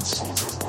Presence.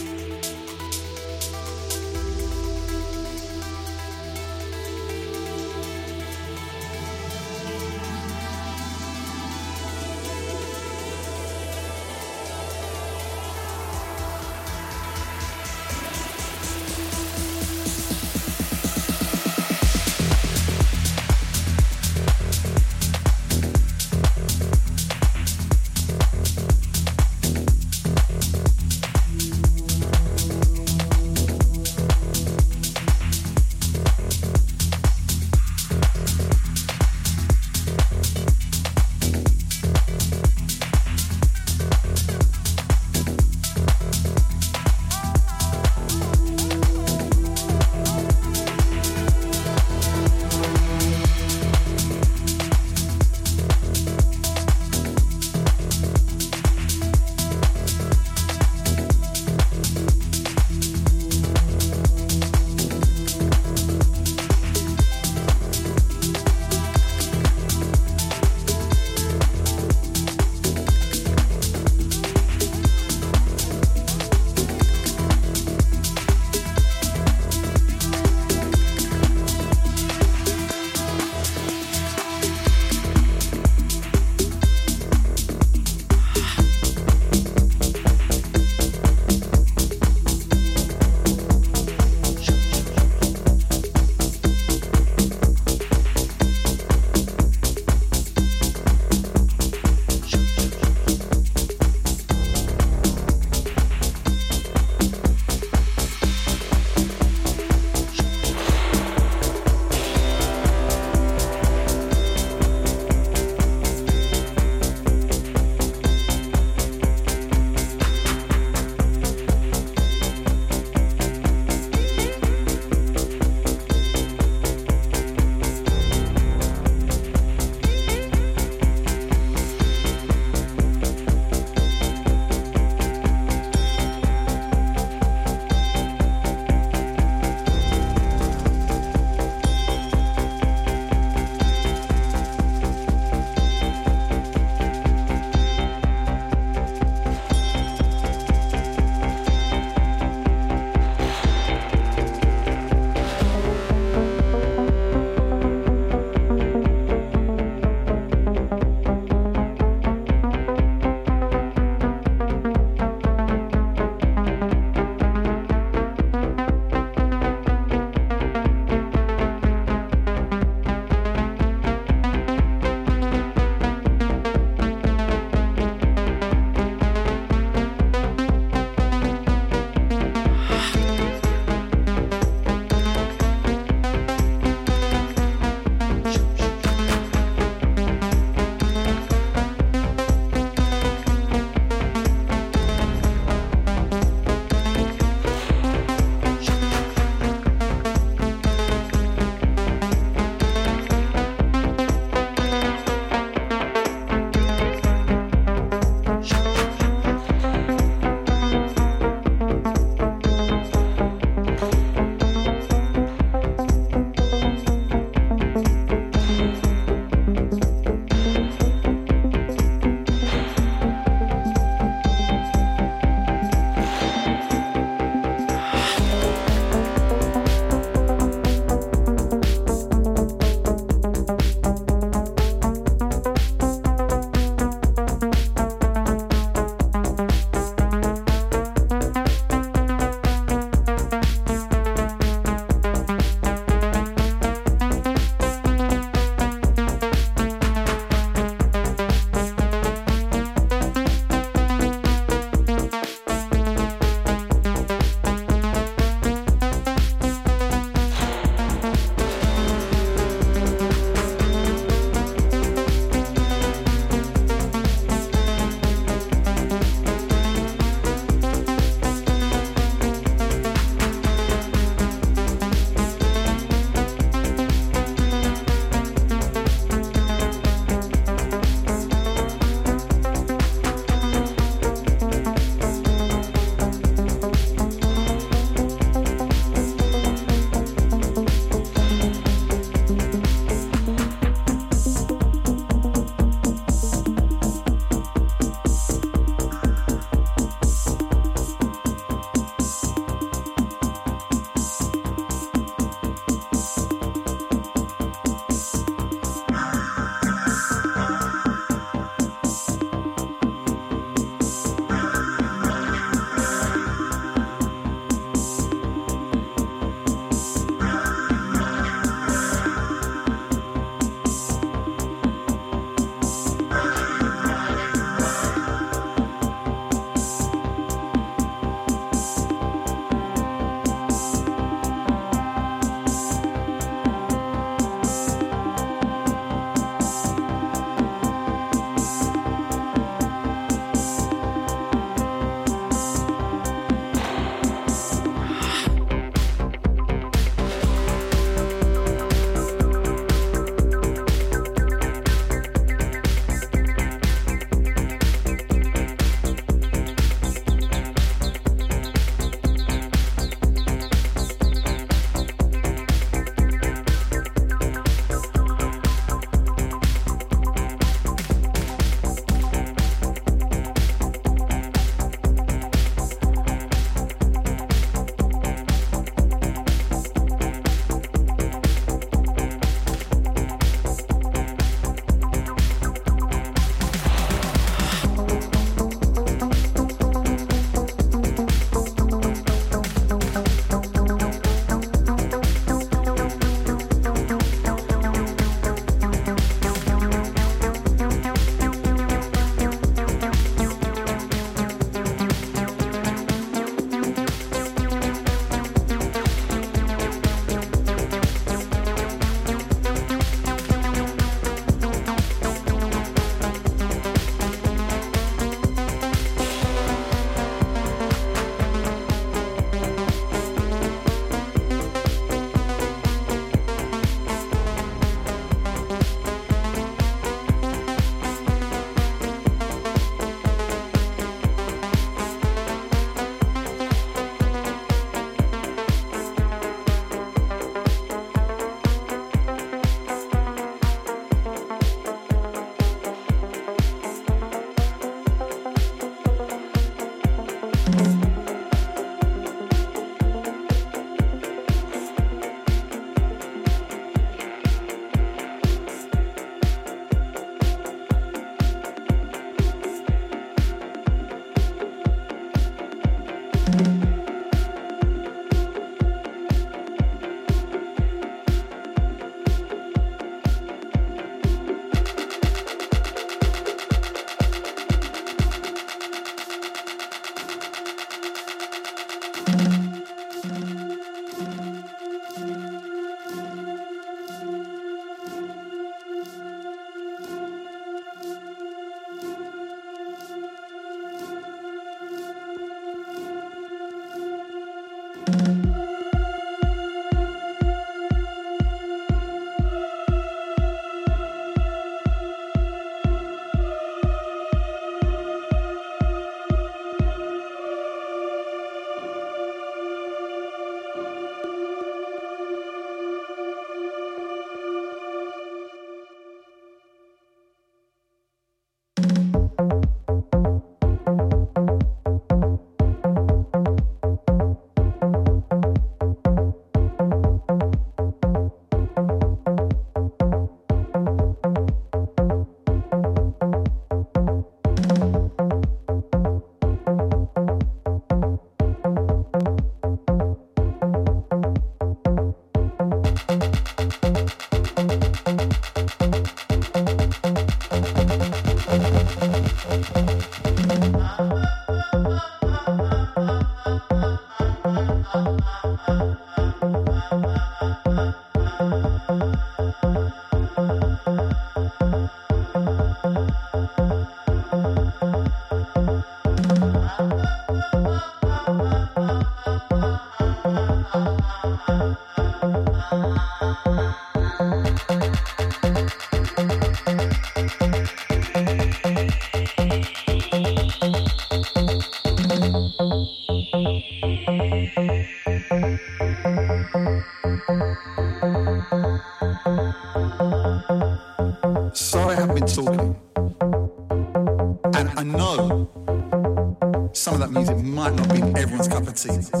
Everyone's